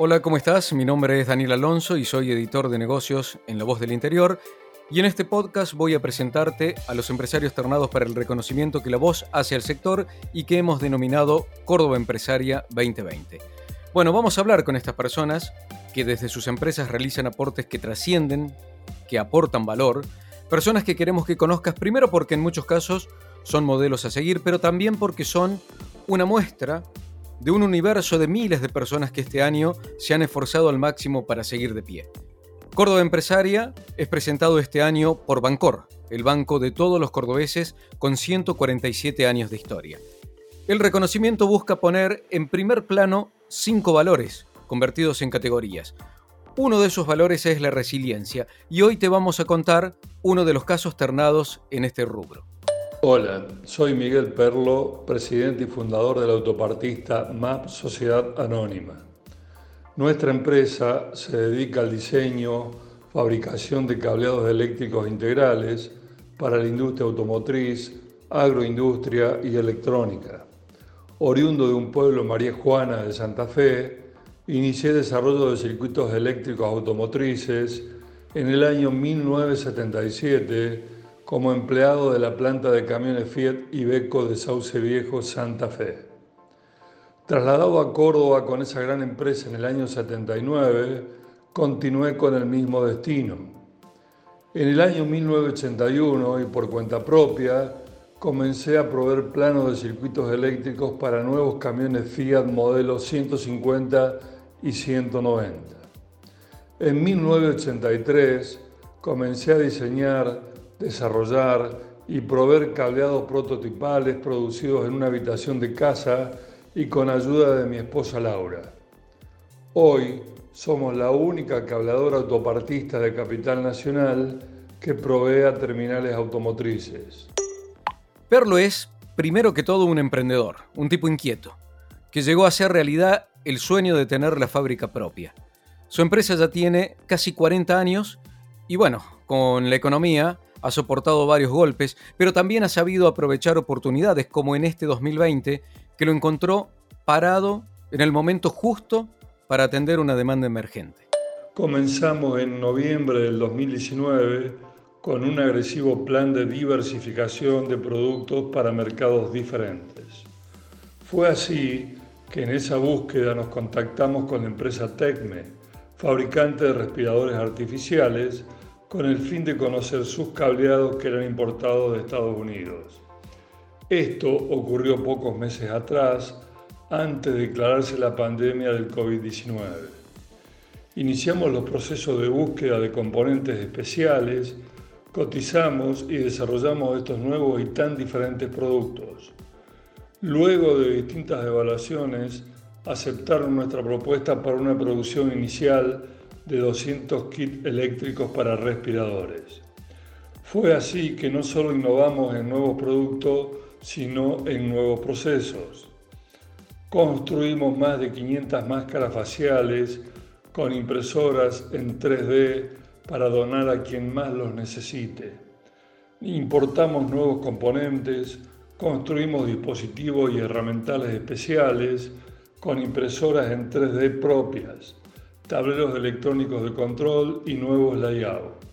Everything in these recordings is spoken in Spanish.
Hola, ¿cómo estás? Mi nombre es Daniel Alonso y soy editor de negocios en La Voz del Interior. Y en este podcast voy a presentarte a los empresarios ternados para el reconocimiento que la voz hace al sector y que hemos denominado Córdoba Empresaria 2020. Bueno, vamos a hablar con estas personas que desde sus empresas realizan aportes que trascienden, que aportan valor, Personas que queremos que conozcas primero porque en muchos casos son modelos a seguir, pero también porque son una muestra de un universo de miles de personas que este año se han esforzado al máximo para seguir de pie. Córdoba Empresaria es presentado este año por Bancor, el banco de todos los cordobeses con 147 años de historia. El reconocimiento busca poner en primer plano cinco valores convertidos en categorías. Uno de esos valores es la resiliencia y hoy te vamos a contar uno de los casos ternados en este rubro. Hola, soy Miguel Perlo, presidente y fundador de la autopartista MAP Sociedad Anónima. Nuestra empresa se dedica al diseño, fabricación de cableados eléctricos integrales para la industria automotriz, agroindustria y electrónica. Oriundo de un pueblo María Juana de Santa Fe, Inicié desarrollo de circuitos eléctricos automotrices en el año 1977 como empleado de la planta de camiones Fiat Iveco de Sauce Viejo, Santa Fe. Trasladado a Córdoba con esa gran empresa en el año 79, continué con el mismo destino. En el año 1981 y por cuenta propia, comencé a proveer planos de circuitos eléctricos para nuevos camiones Fiat modelo 150 y 190. En 1983 comencé a diseñar, desarrollar y proveer cableados prototipales producidos en una habitación de casa y con ayuda de mi esposa Laura. Hoy somos la única cableadora autopartista de Capital Nacional que provee a terminales automotrices. Perlo es, primero que todo, un emprendedor, un tipo inquieto, que llegó a ser realidad el sueño de tener la fábrica propia. Su empresa ya tiene casi 40 años y bueno, con la economía ha soportado varios golpes, pero también ha sabido aprovechar oportunidades como en este 2020, que lo encontró parado en el momento justo para atender una demanda emergente. Comenzamos en noviembre del 2019 con un agresivo plan de diversificación de productos para mercados diferentes. Fue así que en esa búsqueda nos contactamos con la empresa Tecme, fabricante de respiradores artificiales, con el fin de conocer sus cableados que eran importados de Estados Unidos. Esto ocurrió pocos meses atrás, antes de declararse la pandemia del COVID-19. Iniciamos los procesos de búsqueda de componentes especiales, cotizamos y desarrollamos estos nuevos y tan diferentes productos. Luego de distintas evaluaciones, aceptaron nuestra propuesta para una producción inicial de 200 kits eléctricos para respiradores. Fue así que no solo innovamos en nuevos productos, sino en nuevos procesos. Construimos más de 500 máscaras faciales con impresoras en 3D para donar a quien más los necesite. Importamos nuevos componentes, Construimos dispositivos y herramientales especiales con impresoras en 3D propias, tableros electrónicos de control y nuevos layouts.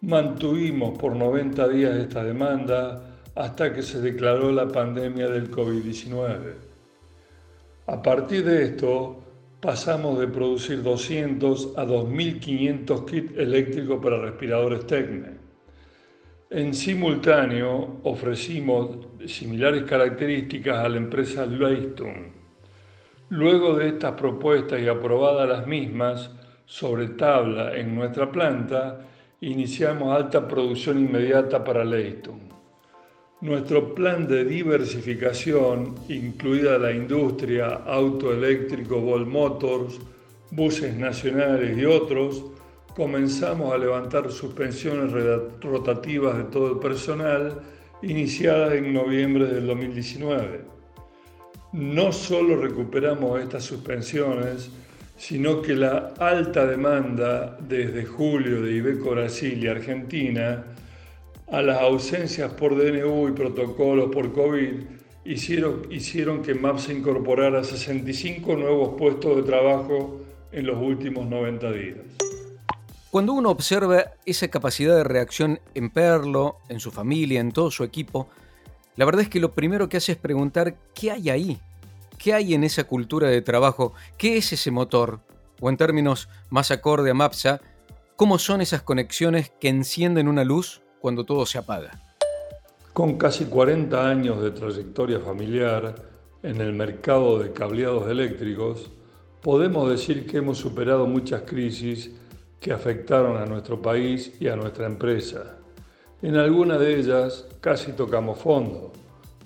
Mantuvimos por 90 días esta demanda hasta que se declaró la pandemia del COVID-19. A partir de esto, pasamos de producir 200 a 2.500 kits eléctricos para respiradores Tecne en simultáneo ofrecimos similares características a la empresa Leistung. Luego de estas propuestas y aprobadas las mismas sobre tabla en nuestra planta, iniciamos alta producción inmediata para Leistung. Nuestro plan de diversificación, incluida la industria autoeléctrico Vol Motors, buses nacionales y otros, comenzamos a levantar suspensiones rotativas de todo el personal iniciadas en noviembre del 2019. No solo recuperamos estas suspensiones, sino que la alta demanda desde julio de Ibeco Brasil y Argentina a las ausencias por DNU y protocolos por COVID hicieron, hicieron que MAP incorporara 65 nuevos puestos de trabajo en los últimos 90 días. Cuando uno observa esa capacidad de reacción en Perlo, en su familia, en todo su equipo, la verdad es que lo primero que hace es preguntar qué hay ahí, qué hay en esa cultura de trabajo, qué es ese motor, o en términos más acorde a MAPSA, cómo son esas conexiones que encienden una luz cuando todo se apaga. Con casi 40 años de trayectoria familiar en el mercado de cableados eléctricos, podemos decir que hemos superado muchas crisis que afectaron a nuestro país y a nuestra empresa. En alguna de ellas casi tocamos fondo.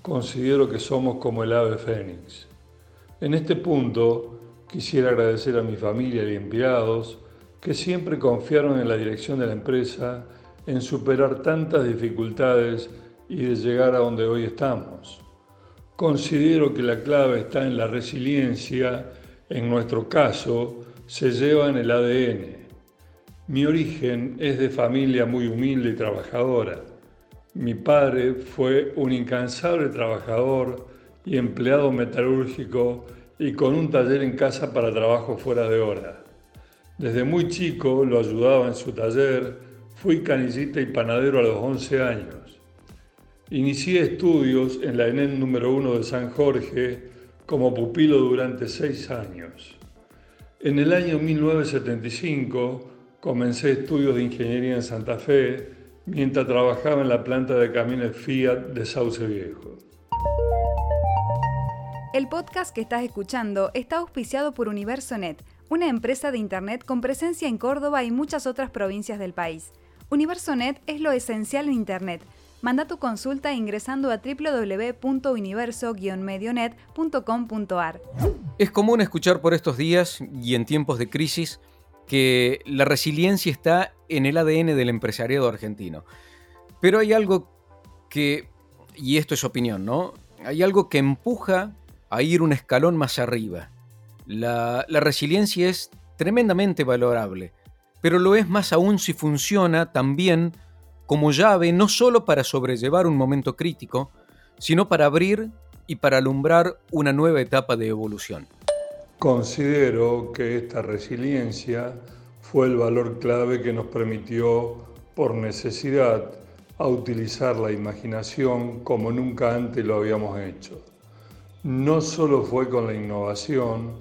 Considero que somos como el ave fénix. En este punto quisiera agradecer a mi familia y empleados que siempre confiaron en la dirección de la empresa en superar tantas dificultades y de llegar a donde hoy estamos. Considero que la clave está en la resiliencia, en nuestro caso, se lleva en el ADN. Mi origen es de familia muy humilde y trabajadora. Mi padre fue un incansable trabajador y empleado metalúrgico y con un taller en casa para trabajo fuera de hora. Desde muy chico lo ayudaba en su taller, fui canillita y panadero a los 11 años. Inicié estudios en la ENEN número 1 de San Jorge como pupilo durante seis años. En el año 1975 Comencé estudios de ingeniería en Santa Fe mientras trabajaba en la planta de camiones Fiat de Sauce Viejo. El podcast que estás escuchando está auspiciado por UniversoNet, una empresa de Internet con presencia en Córdoba y muchas otras provincias del país. UniversoNet es lo esencial en Internet. Manda tu consulta ingresando a www.universo-medionet.com.ar. Es común escuchar por estos días y en tiempos de crisis que la resiliencia está en el ADN del empresariado argentino. Pero hay algo que, y esto es opinión, ¿no? Hay algo que empuja a ir un escalón más arriba. La, resiliencia es tremendamente valorable, pero lo es más aún si funciona también como llave no solo para sobrellevar un momento crítico, sino para abrir y para alumbrar una nueva etapa de evolución. Considero que esta resiliencia fue el valor clave que nos permitió, por necesidad, a utilizar la imaginación como nunca antes lo habíamos hecho. No solo fue con la innovación,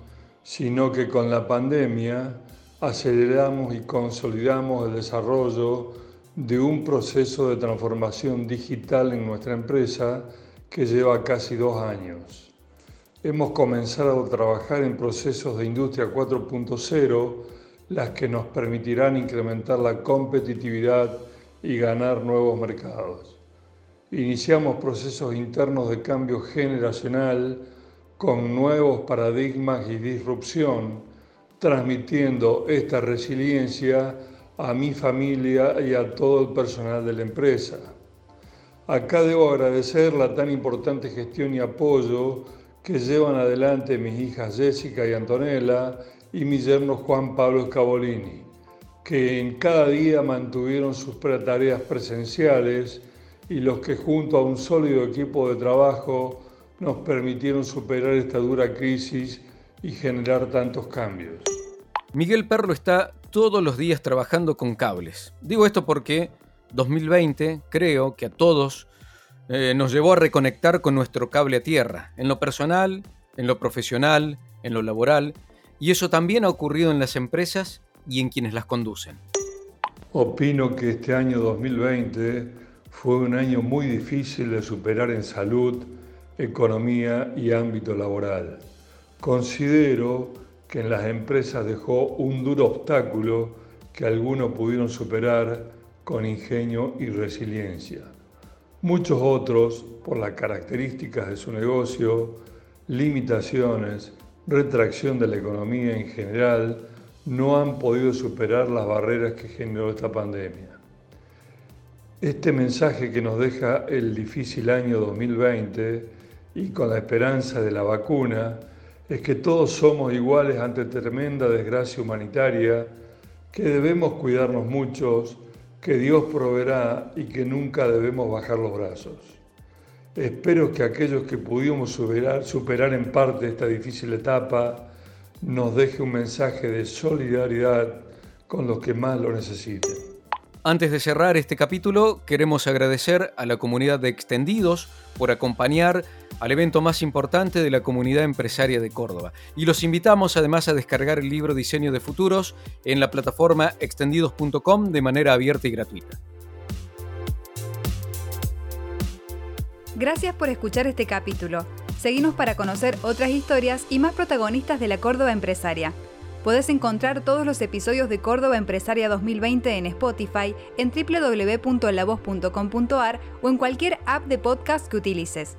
sino que con la pandemia aceleramos y consolidamos el desarrollo de un proceso de transformación digital en nuestra empresa que lleva casi dos años. Hemos comenzado a trabajar en procesos de industria 4.0, las que nos permitirán incrementar la competitividad y ganar nuevos mercados. Iniciamos procesos internos de cambio generacional con nuevos paradigmas y disrupción, transmitiendo esta resiliencia a mi familia y a todo el personal de la empresa. Acá debo agradecer la tan importante gestión y apoyo que llevan adelante mis hijas Jessica y Antonella y mi yerno Juan Pablo Scavolini, que en cada día mantuvieron sus tareas presenciales y los que junto a un sólido equipo de trabajo nos permitieron superar esta dura crisis y generar tantos cambios. Miguel Perlo está todos los días trabajando con cables. Digo esto porque 2020 creo que a todos eh, nos llevó a reconectar con nuestro cable a tierra, en lo personal, en lo profesional, en lo laboral, y eso también ha ocurrido en las empresas y en quienes las conducen. Opino que este año 2020 fue un año muy difícil de superar en salud, economía y ámbito laboral. Considero que en las empresas dejó un duro obstáculo que algunos pudieron superar con ingenio y resiliencia. Muchos otros, por las características de su negocio, limitaciones retracción de la economía en general, no han podido superar las barreras que generó esta pandemia. Este mensaje que nos deja el difícil año 2020 y con la esperanza de la vacuna es que todos somos iguales ante tremenda desgracia humanitaria, que debemos cuidarnos muchos, que Dios proveerá y que nunca debemos bajar los brazos. Espero que aquellos que pudimos superar, superar en parte esta difícil etapa nos deje un mensaje de solidaridad con los que más lo necesiten. Antes de cerrar este capítulo, queremos agradecer a la comunidad de Extendidos por acompañar al evento más importante de la comunidad empresaria de Córdoba. Y los invitamos además a descargar el libro Diseño de Futuros en la plataforma extendidos.com de manera abierta y gratuita. Gracias por escuchar este capítulo. Seguimos para conocer otras historias y más protagonistas de la Córdoba empresaria. Puedes encontrar todos los episodios de Córdoba Empresaria 2020 en Spotify, en www.lavoz.com.ar o en cualquier app de podcast que utilices.